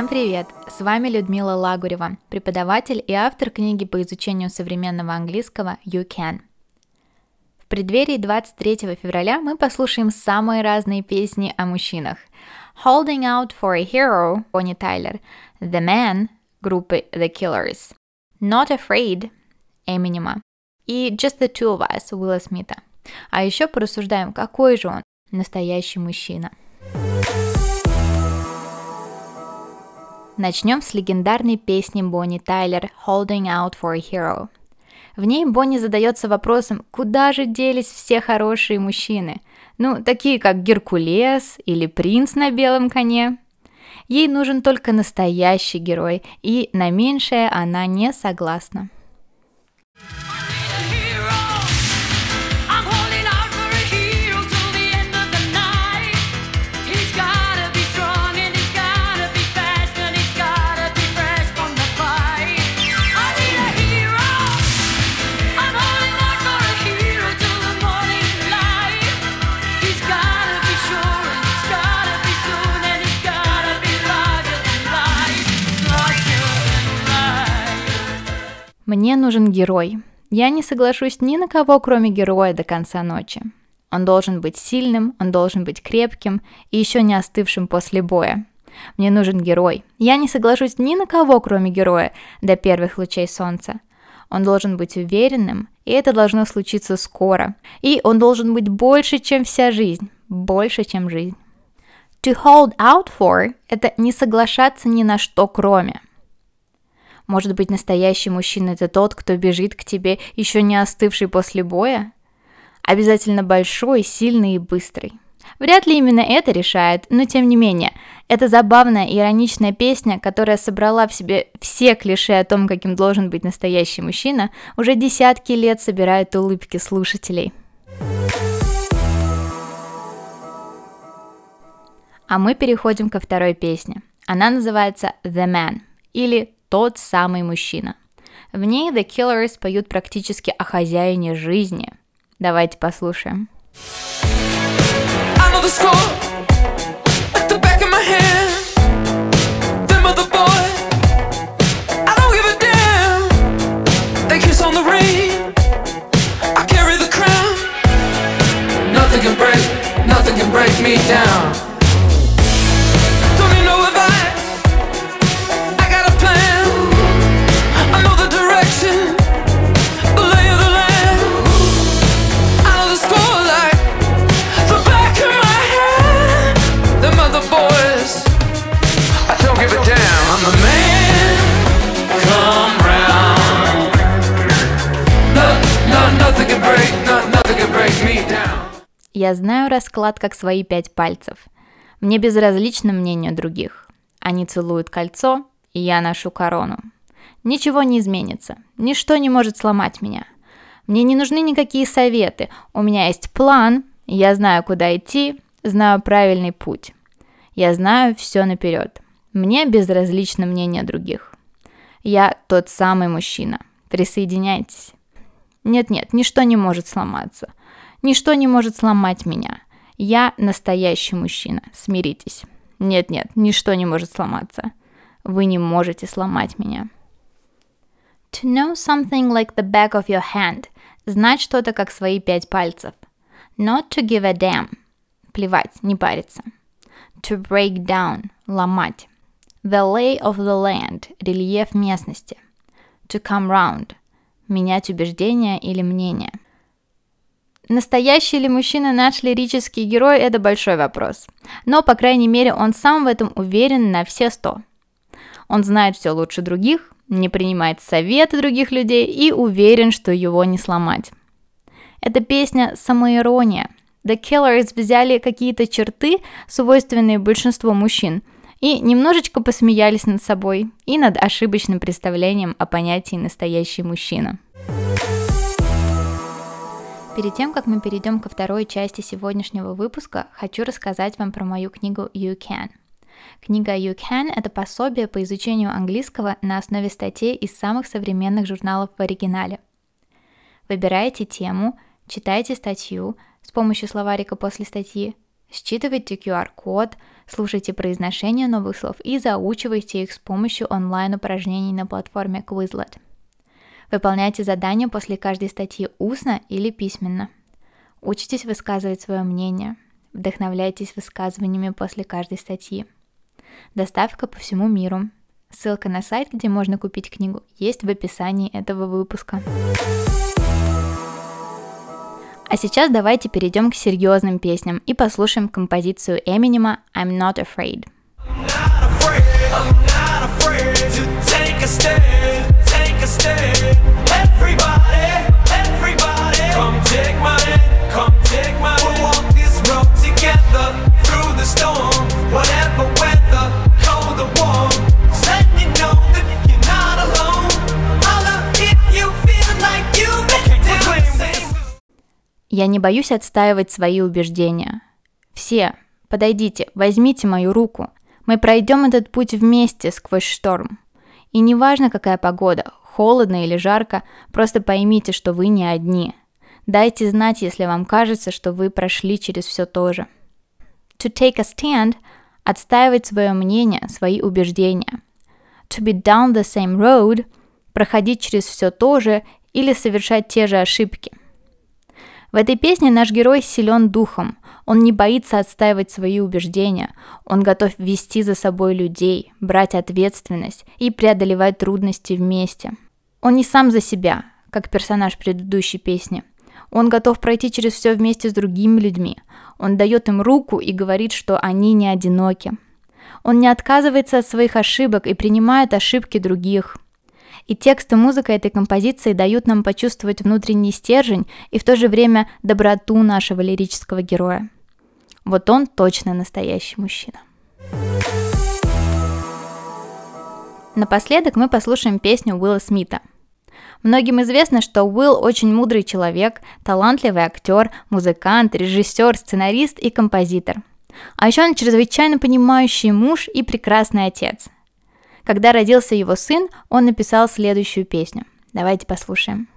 Всем привет! С вами Людмила Лагурева, преподаватель и автор книги по изучению современного английского You Can. В преддверии 23 февраля мы послушаем самые разные песни о мужчинах. Holding Out for a Hero Бонни Тайлер, The Man группы The Killers, Not Afraid Эминема и Just the Two of Us Уилла Смита. А еще порассуждаем, какой же он настоящий мужчина. Начнем с легендарной песни Бонни Тайлер «Holding Out for a Hero». В ней Бонни задается вопросом, куда же делись все хорошие мужчины? Ну, такие как Геркулес или принц на белом коне. Ей нужен только настоящий герой, и на меньшее она не согласна. Мне нужен герой. Я не соглашусь ни на кого, кроме героя до конца ночи. Он должен быть сильным, он должен быть крепким и еще не остывшим после боя. Мне нужен герой. Я не соглашусь ни на кого, кроме героя, до первых лучей солнца. Он должен быть уверенным, и это должно случиться скоро. И он должен быть больше, чем вся жизнь. Больше, чем жизнь. To hold out for – это не соглашаться ни на что кроме – может быть, настоящий мужчина – это тот, кто бежит к тебе, еще не остывший после боя? Обязательно большой, сильный и быстрый. Вряд ли именно это решает, но тем не менее, это забавная и ироничная песня, которая собрала в себе все клише о том, каким должен быть настоящий мужчина, уже десятки лет собирает улыбки слушателей. А мы переходим ко второй песне. Она называется «The Man» или тот самый мужчина. В ней The Killers поют практически о хозяине жизни. Давайте послушаем. Nothing Я знаю расклад как свои пять пальцев. Мне безразлично мнение других. Они целуют кольцо, и я ношу корону. Ничего не изменится, ничто не может сломать меня. Мне не нужны никакие советы, у меня есть план, я знаю, куда идти, знаю правильный путь. Я знаю все наперед. Мне безразлично мнение других. Я тот самый мужчина. Присоединяйтесь. Нет-нет, ничто не может сломаться. Ничто не может сломать меня. Я настоящий мужчина, смиритесь. Нет-нет, ничто не может сломаться. Вы не можете сломать меня. To know something like the back of your hand. Знать что-то как свои пять пальцев. Not to give a damn. Плевать, не париться. To break down. Ломать. The lay of the land. Рельеф местности. To come round. Менять убеждения или мнение. Настоящий ли мужчина наш лирический герой – это большой вопрос. Но, по крайней мере, он сам в этом уверен на все сто. Он знает все лучше других, не принимает советы других людей и уверен, что его не сломать. Эта песня – самоирония. The Killers взяли какие-то черты, свойственные большинству мужчин, и немножечко посмеялись над собой и над ошибочным представлением о понятии «настоящий мужчина». Перед тем, как мы перейдем ко второй части сегодняшнего выпуска, хочу рассказать вам про мою книгу You Can. Книга You Can – это пособие по изучению английского на основе статей из самых современных журналов в оригинале. Выбирайте тему, читайте статью с помощью словарика после статьи, Считывайте QR-код, слушайте произношение новых слов и заучивайте их с помощью онлайн-упражнений на платформе Quizlet. Выполняйте задания после каждой статьи устно или письменно. Учитесь высказывать свое мнение. Вдохновляйтесь высказываниями после каждой статьи. Доставка по всему миру. Ссылка на сайт, где можно купить книгу, есть в описании этого выпуска. А сейчас давайте перейдем к серьезным песням и послушаем композицию Эминема «I'm Not Afraid». I'm not afraid, I'm not afraid to take a stand, take a stand. Everybody, everybody, come take my hand, come take my hand. We'll walk this road together through the storm, whatever weather, cold or warm. Let me know that you're not alone. Holla if you feel like you've been down the same. Я не боюсь отстаивать свои убеждения. Все, подойдите, возьмите мою руку. Мы пройдем этот путь вместе сквозь шторм. И неважно, какая погода, холодно или жарко, просто поймите, что вы не одни. Дайте знать, если вам кажется, что вы прошли через все то же. To take a stand – отстаивать свое мнение, свои убеждения. To be down the same road – проходить через все то же или совершать те же ошибки. В этой песне наш герой силен духом. Он не боится отстаивать свои убеждения. Он готов вести за собой людей, брать ответственность и преодолевать трудности вместе. Он не сам за себя, как персонаж предыдущей песни. Он готов пройти через все вместе с другими людьми. Он дает им руку и говорит, что они не одиноки. Он не отказывается от своих ошибок и принимает ошибки других – и текст и музыка этой композиции дают нам почувствовать внутренний стержень и в то же время доброту нашего лирического героя. Вот он точно настоящий мужчина. Напоследок мы послушаем песню Уилла Смита. Многим известно, что Уилл очень мудрый человек, талантливый актер, музыкант, режиссер, сценарист и композитор. А еще он чрезвычайно понимающий муж и прекрасный отец – когда родился его сын, он написал следующую песню. Давайте послушаем.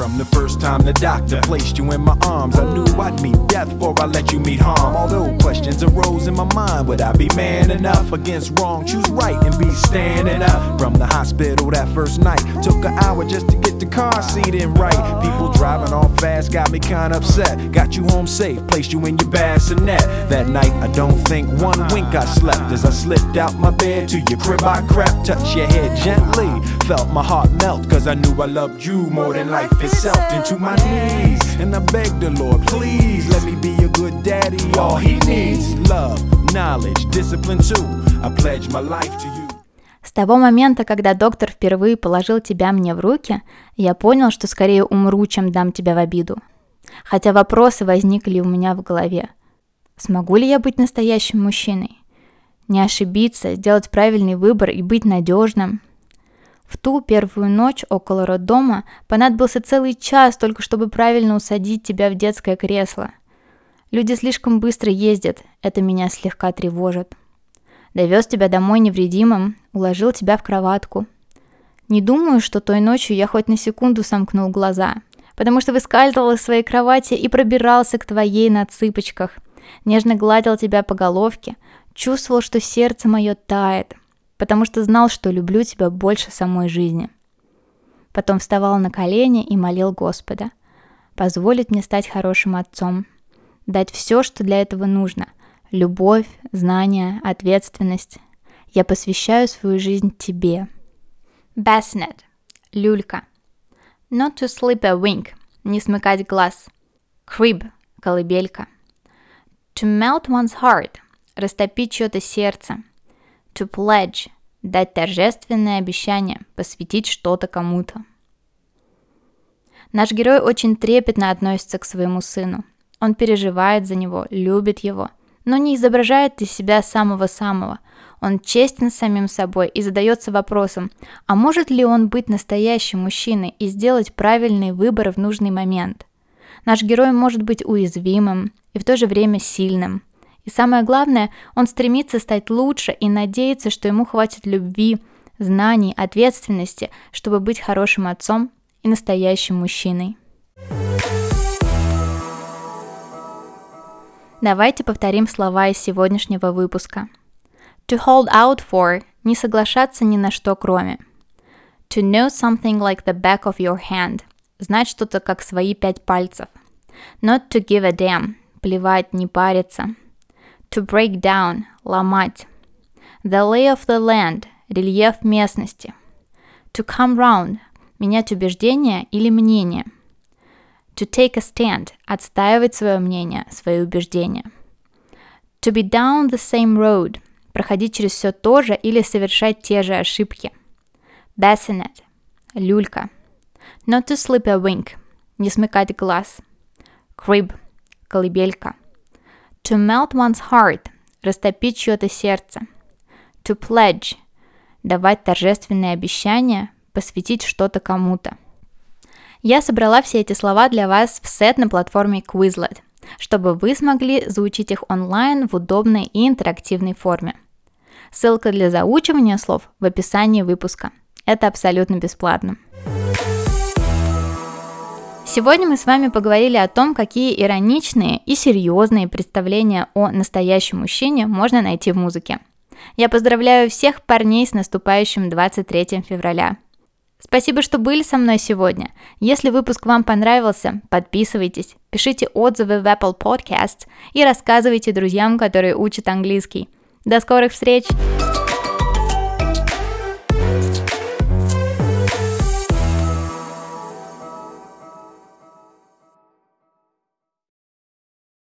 From the first time the doctor placed you in my arms, I knew I'd meet death before I let you meet harm. Although questions arose in my mind, would I be man enough against wrong? Choose right and be standing up. From the hospital that first night, took an hour just to get the car seat in right. People driving off fast got me kinda upset. Got you home safe, placed you in your bassinet. That night, I don't think one wink I slept as I slipped out my bed to your crib. I crept, touched your head gently, felt my heart melt, cause I knew I loved you more than life itself into my knees. And I begged the Lord, please let me be a good daddy. All he needs love, knowledge, discipline too. I pledge my life to you. С того момента, когда доктор впервые положил тебя мне в руки, я понял, что скорее умру, чем дам тебя в обиду. Хотя вопросы возникли у меня в голове. Смогу ли я быть настоящим мужчиной? Не ошибиться, сделать правильный выбор и быть надежным – в ту первую ночь около роддома понадобился целый час только чтобы правильно усадить тебя в детское кресло. Люди слишком быстро ездят, это меня слегка тревожит. Довез тебя домой невредимым, уложил тебя в кроватку. Не думаю, что той ночью я хоть на секунду сомкнул глаза, потому что выскальзывал из своей кровати и пробирался к твоей на цыпочках, нежно гладил тебя по головке, чувствовал, что сердце мое тает, потому что знал, что люблю тебя больше самой жизни. Потом вставал на колени и молил Господа позволить мне стать хорошим отцом, дать все, что для этого нужно – любовь, знания, ответственность. Я посвящаю свою жизнь тебе. Bassnet – люлька. Not to sleep a wink – не смыкать глаз. Crib – колыбелька. To melt one's heart – растопить чье-то сердце – To pledge – дать торжественное обещание, посвятить что-то кому-то. Наш герой очень трепетно относится к своему сыну. Он переживает за него, любит его, но не изображает из себя самого-самого. Он честен самим собой и задается вопросом, а может ли он быть настоящим мужчиной и сделать правильный выбор в нужный момент? Наш герой может быть уязвимым и в то же время сильным – и самое главное, он стремится стать лучше и надеется, что ему хватит любви, знаний, ответственности, чтобы быть хорошим отцом и настоящим мужчиной. Давайте повторим слова из сегодняшнего выпуска. To hold out for – не соглашаться ни на что кроме. To know something like the back of your hand – знать что-то как свои пять пальцев. Not to give a damn – плевать, не париться. To break down – ломать. The lay of the land – рельеф местности. To come round – менять убеждение или мнение. To take a stand – отстаивать свое мнение, свои убеждения. To be down the same road – проходить через все то же или совершать те же ошибки. Bassinet – люлька. Not to slip a wink – не смыкать глаз. Crib – колыбелька. To melt one's heart – растопить чье-то сердце. To pledge – давать торжественные обещания, посвятить что-то кому-то. Я собрала все эти слова для вас в сет на платформе Quizlet, чтобы вы смогли заучить их онлайн в удобной и интерактивной форме. Ссылка для заучивания слов в описании выпуска. Это абсолютно бесплатно. Сегодня мы с вами поговорили о том, какие ироничные и серьезные представления о настоящем мужчине можно найти в музыке. Я поздравляю всех парней с наступающим 23 февраля. Спасибо, что были со мной сегодня. Если выпуск вам понравился, подписывайтесь, пишите отзывы в Apple Podcast и рассказывайте друзьям, которые учат английский. До скорых встреч!